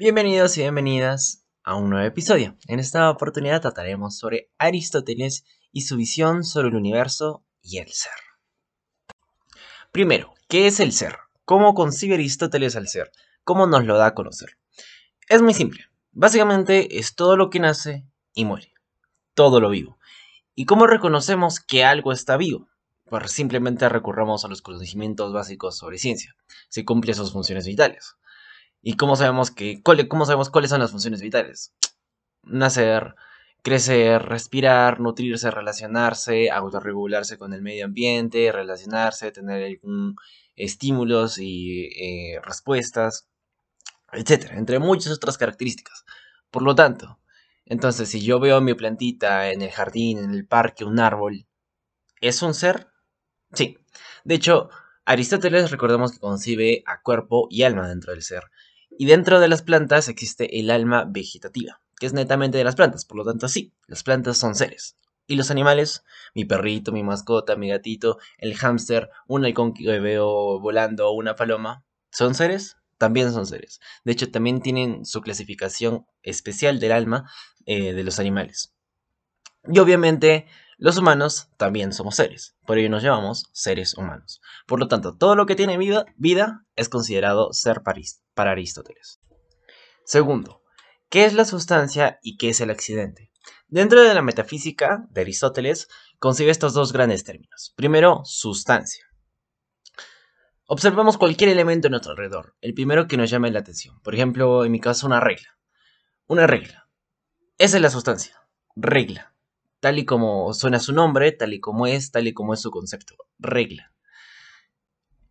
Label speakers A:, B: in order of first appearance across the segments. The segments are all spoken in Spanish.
A: Bienvenidos y bienvenidas a un nuevo episodio. En esta oportunidad trataremos sobre Aristóteles y su visión sobre el universo y el ser. Primero, ¿qué es el ser? ¿Cómo concibe Aristóteles al ser? ¿Cómo nos lo da a conocer? Es muy simple. Básicamente es todo lo que nace y muere. Todo lo vivo. ¿Y cómo reconocemos que algo está vivo? Pues simplemente recurramos a los conocimientos básicos sobre ciencia. Se cumple sus funciones vitales. ¿Y cómo sabemos, que, cómo sabemos cuáles son las funciones vitales? Nacer, crecer, respirar, nutrirse, relacionarse, autorregularse con el medio ambiente, relacionarse, tener algún estímulos y eh, respuestas, etcétera, entre muchas otras características. Por lo tanto, entonces si yo veo mi plantita en el jardín, en el parque, un árbol, ¿es un ser? Sí. De hecho, Aristóteles recordemos que concibe a cuerpo y alma dentro del ser. Y dentro de las plantas existe el alma vegetativa, que es netamente de las plantas, por lo tanto sí, las plantas son seres. Y los animales, mi perrito, mi mascota, mi gatito, el hámster, un halcón que veo volando, una paloma, ¿son seres? También son seres. De hecho, también tienen su clasificación especial del alma eh, de los animales. Y obviamente, los humanos también somos seres, por ello nos llamamos seres humanos. Por lo tanto, todo lo que tiene vida, vida es considerado ser para Aristóteles. Segundo, ¿qué es la sustancia y qué es el accidente? Dentro de la metafísica de Aristóteles, concibe estos dos grandes términos. Primero, sustancia. Observamos cualquier elemento a nuestro alrededor, el primero que nos llame la atención. Por ejemplo, en mi caso, una regla. Una regla. Esa es la sustancia. Regla tal y como suena su nombre, tal y como es, tal y como es su concepto, regla.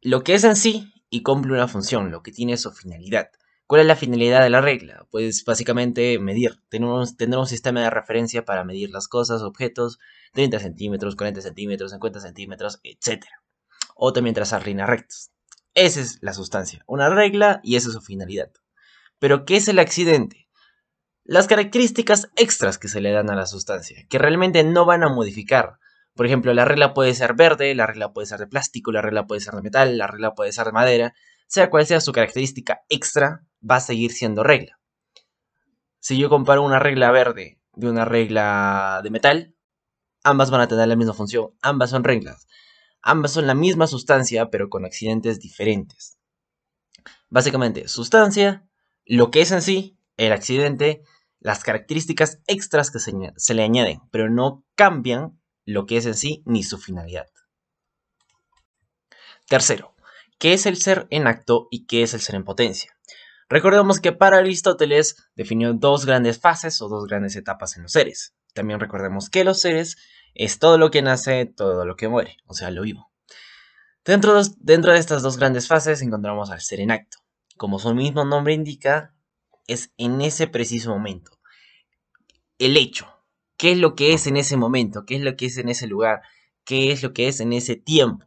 A: Lo que es en sí y cumple una función, lo que tiene su finalidad. ¿Cuál es la finalidad de la regla? Pues básicamente medir, tener un, sistema de referencia para medir las cosas, objetos, 30 centímetros, 40 centímetros, 50 centímetros, etc. O también trazar líneas rectas. Esa es la sustancia, una regla y esa es su finalidad. Pero ¿qué es el accidente? Las características extras que se le dan a la sustancia, que realmente no van a modificar. Por ejemplo, la regla puede ser verde, la regla puede ser de plástico, la regla puede ser de metal, la regla puede ser de madera. Sea cual sea su característica extra, va a seguir siendo regla. Si yo comparo una regla verde de una regla de metal, ambas van a tener la misma función, ambas son reglas. Ambas son la misma sustancia, pero con accidentes diferentes. Básicamente, sustancia, lo que es en sí, el accidente, las características extras que se, le añaden, pero no cambian lo que es en sí ni su finalidad. Tercero, ¿qué es el ser en acto y qué es el ser en potencia? Recordemos que para Aristóteles definió dos grandes fases o dos grandes etapas en los seres. También recordemos que los seres es todo lo que nace, todo lo que muere, o sea, lo vivo. Dentro, dentro de estas dos grandes fases encontramos al ser en acto. Como su mismo nombre indica, es en ese preciso momento. El hecho. ¿Qué es lo que es en ese momento? ¿Qué es lo que es en ese lugar? ¿Qué es lo que es en ese tiempo?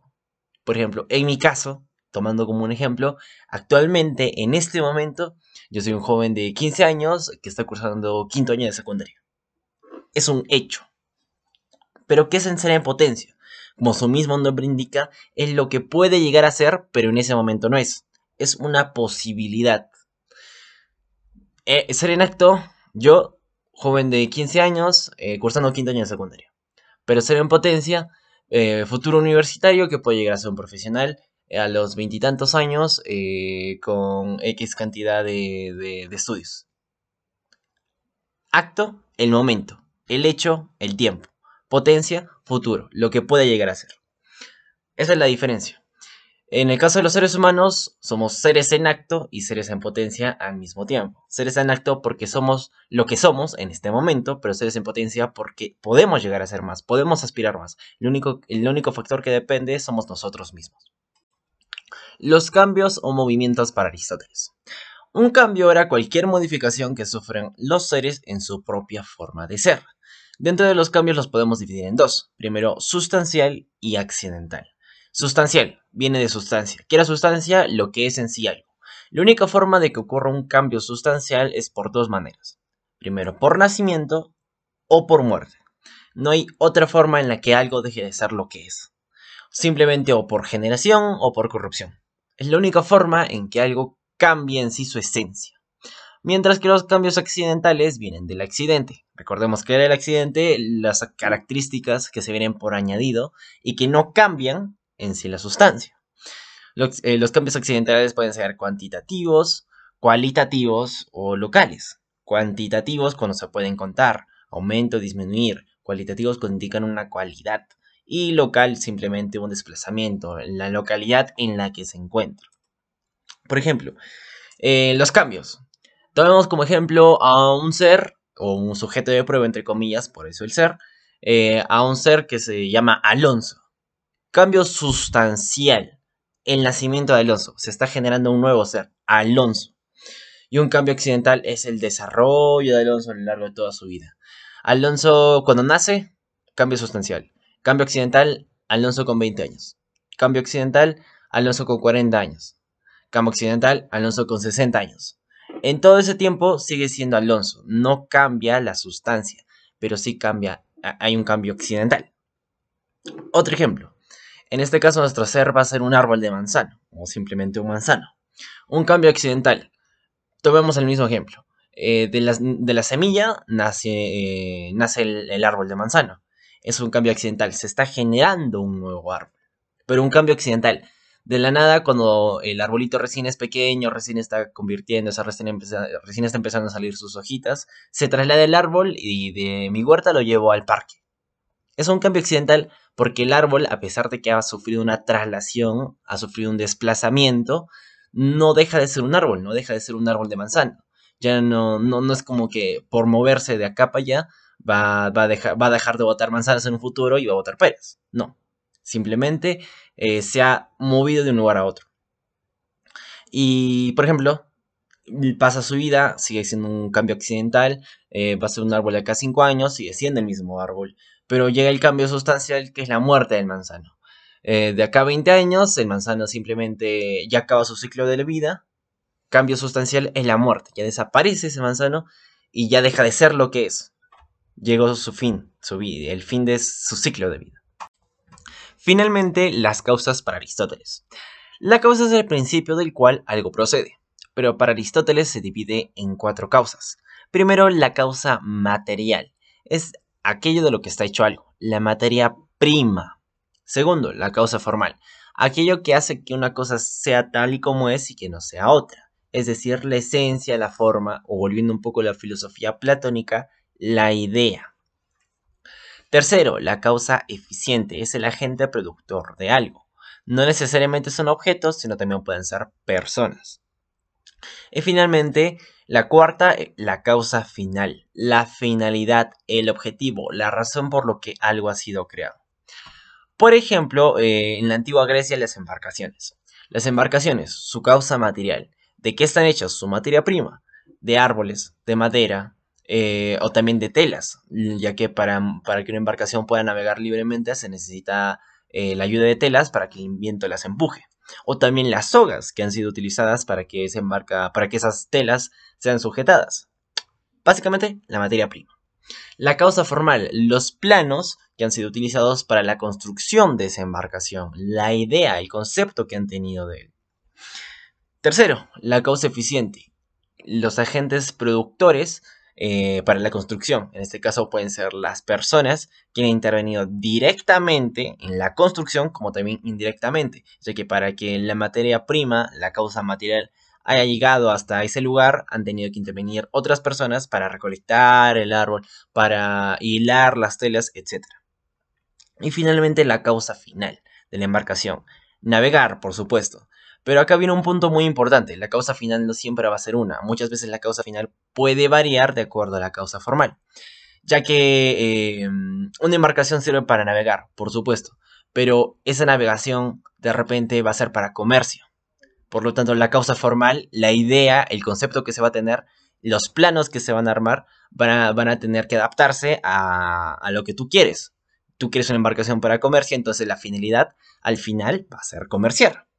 A: Por ejemplo, en mi caso, tomando como un ejemplo, actualmente, en este momento, yo soy un joven de 15 años que está cursando quinto año de secundaria. Es un hecho. Pero ¿qué es en ser en potencia? Como su mismo nombre indica, es lo que puede llegar a ser, pero en ese momento no es. Es una posibilidad. Eh, ser en acto, yo, joven de 15 años, eh, cursando quinto año de secundaria. Pero ser en potencia, eh, futuro universitario que puede llegar a ser un profesional a los veintitantos años con X cantidad de, de estudios. Acto, el momento. El hecho, el tiempo. Potencia, futuro. Lo que puede llegar a ser. Esa es la diferencia. En el caso de los seres humanos, somos seres en acto y seres en potencia al mismo tiempo. Seres en acto porque somos lo que somos en este momento, pero seres en potencia porque podemos llegar a ser más, podemos aspirar más. El único, el único factor que depende somos nosotros mismos. Los cambios o movimientos para Aristóteles. Un cambio era cualquier modificación que sufren los seres en su propia forma de ser. Dentro de los cambios los podemos dividir en dos. Primero, sustancial y accidental. Sustancial, viene de sustancia. ¿Qué sustancia? Lo que es en sí algo. La única forma de que ocurra un cambio sustancial es por dos maneras. Primero, por nacimiento o por muerte. No hay otra forma en la que algo deje de ser lo que es. Simplemente o por generación o por corrupción. Es la única forma en que algo cambie en sí su esencia. mientras que los cambios accidentales vienen del accidente. Recordemos que era el accidente, las características que se vienen por añadido y que no cambian en sí la sustancia. Los, eh, los cambios accidentales pueden ser cuantitativos, cualitativos o locales. Cuantitativos cuando se pueden contar, aumento, disminuir. Cualitativos cuando indican una cualidad. Y local simplemente un desplazamiento, la localidad en la que se encuentra. Por ejemplo, eh, los cambios. Tomemos como ejemplo a un ser o un sujeto de prueba, entre comillas, por eso el ser, eh, a un ser que se llama Alonso. Cambio sustancial. El nacimiento de Alonso. Se está generando un nuevo ser, Alonso. Y un cambio accidental es el desarrollo de Alonso a lo largo de toda su vida. Alonso cuando nace, cambio sustancial. Cambio accidental, Alonso con 20 años. Cambio accidental, Alonso con 40 años. Cambio accidental, Alonso con 60 años. En todo ese tiempo sigue siendo Alonso. No cambia la sustancia, pero sí cambia, hay un cambio accidental. Otro ejemplo. En este caso nuestro ser va a ser un árbol de manzano, o simplemente un manzano. Un cambio accidental. Tomemos el mismo ejemplo. Eh, de, la, semilla nace, eh, nace el árbol de manzano es un cambio accidental. Se está generando un nuevo árbol. Pero un cambio accidental. De la nada, cuando el arbolito recién es pequeño, recién está convirtiendo, recién, recién está empezando a salir sus hojitas, se traslada el árbol y de mi huerta lo llevo al parque. Es un cambio accidental porque el árbol, a pesar de que ha sufrido una traslación, ha sufrido un desplazamiento, no deja de ser un árbol, no deja de ser un árbol de manzano. Ya no, no, no es como que por moverse de acá para allá va, a dejar, va dejar de votar manzanas en un futuro y va a votar peras. No. Simplemente eh, se ha movido de un lugar a otro. Y, por ejemplo, pasa su vida, sigue siendo un cambio accidental, eh, va a ser un árbol de acá 5 años, sigue siendo el mismo árbol, pero llega el cambio sustancial que es la muerte del manzano. Eh, de acá a 20 años, el manzano simplemente ya acaba su ciclo de vida, cambio sustancial es la muerte, ya desaparece ese manzano y ya deja de ser lo que es llegó su fin, su vida, el fin de su ciclo de vida. Finalmente, las causas para Aristóteles. La causa es el principio del cual algo procede, pero para Aristóteles se divide en cuatro causas. Primero, la causa material, es aquello de lo que está hecho algo, la materia prima. Segundo, la causa formal, aquello que hace que una cosa sea tal y como es y que no sea otra, es decir, la esencia, la forma, o volviendo un poco a la filosofía platónica, la idea. Tercero, la causa eficiente es el agente productor de algo. No necesariamente son objetos, sino también pueden ser personas. Y finalmente, la cuarta, la causa final, la finalidad, el objetivo, la razón por lo que algo ha sido creado. Por ejemplo, eh, en la antigua Grecia las embarcaciones. Las embarcaciones, su causa material. ¿De qué están hechas? Su materia prima. De árboles, de madera, eh, o también de telas, ya que para, para, que una embarcación pueda navegar libremente se necesita eh, la ayuda de telas para que el viento las empuje. O también las sogas que han sido utilizadas para que, embarca, para que esas telas sean sujetadas. Básicamente, la materia prima. La causa formal, los planos que han sido utilizados para la construcción de esa embarcación, la idea, el concepto que han tenido de él. Tercero, la causa eficiente, los agentes productores eh, para la construcción. En este caso pueden ser las personas que han intervenido directamente en la construcción como también indirectamente, ya que para que la materia prima, la causa material, haya llegado hasta ese lugar, han tenido que intervenir otras personas para recolectar el árbol, para hilar las telas, etc. Y finalmente la causa final de la embarcación. Navegar, por supuesto. Pero acá viene un punto muy importante. La causa final no siempre va a ser una. Muchas veces la causa final puede variar de acuerdo a la causa formal. Ya que em, una embarcación sirve para navegar, por supuesto. Pero esa navegación de repente va a ser para comercio. Por lo tanto, la causa formal, la idea, el concepto que se va a tener, los planos que se van a armar, van a, tener que adaptarse a, a lo que tú quieres. Tú quieres una embarcación para comercio, entonces la finalidad al final va a ser comerciar.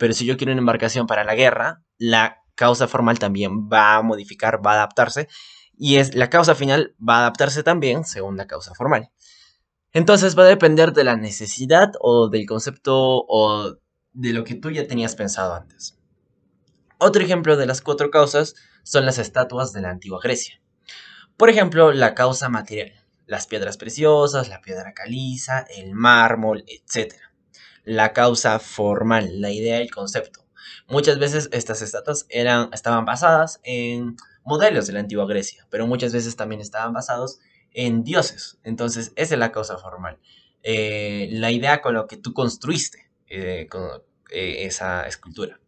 A: Pero si yo quiero una embarcación para la guerra, la causa formal también va a modificar, va a adaptarse. Y es, la causa final va a adaptarse también según la causa formal. Entonces va a depender de la necesidad o del concepto o de lo que tú ya tenías pensado antes. Otro ejemplo de las cuatro causas son las estatuas de la antigua Grecia. Por ejemplo, la causa material, las piedras preciosas, la piedra caliza, el mármol, etc. La causa formal, la idea el concepto. Muchas veces estas estatuas eran, estaban basadas en modelos de la antigua Grecia, pero muchas veces también estaban basados en dioses. Entonces, esa es la causa formal. Eh, la idea con lo que tú construiste eh, eh, esa escultura.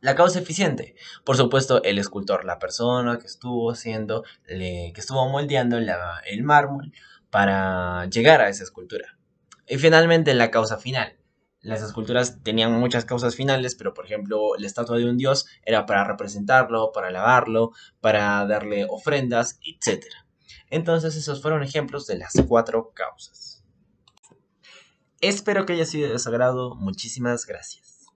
A: La causa eficiente, por supuesto, el escultor, la persona que estuvo haciendo, que estuvo moldeando el mármol para llegar a esa escultura. Y finalmente la causa final. Las esculturas tenían muchas causas finales, pero por ejemplo la estatua de un dios era para representarlo, para alabarlo, para darle ofrendas, etc. Entonces esos fueron ejemplos de las cuatro causas. Espero que haya sido de su agrado. Muchísimas gracias.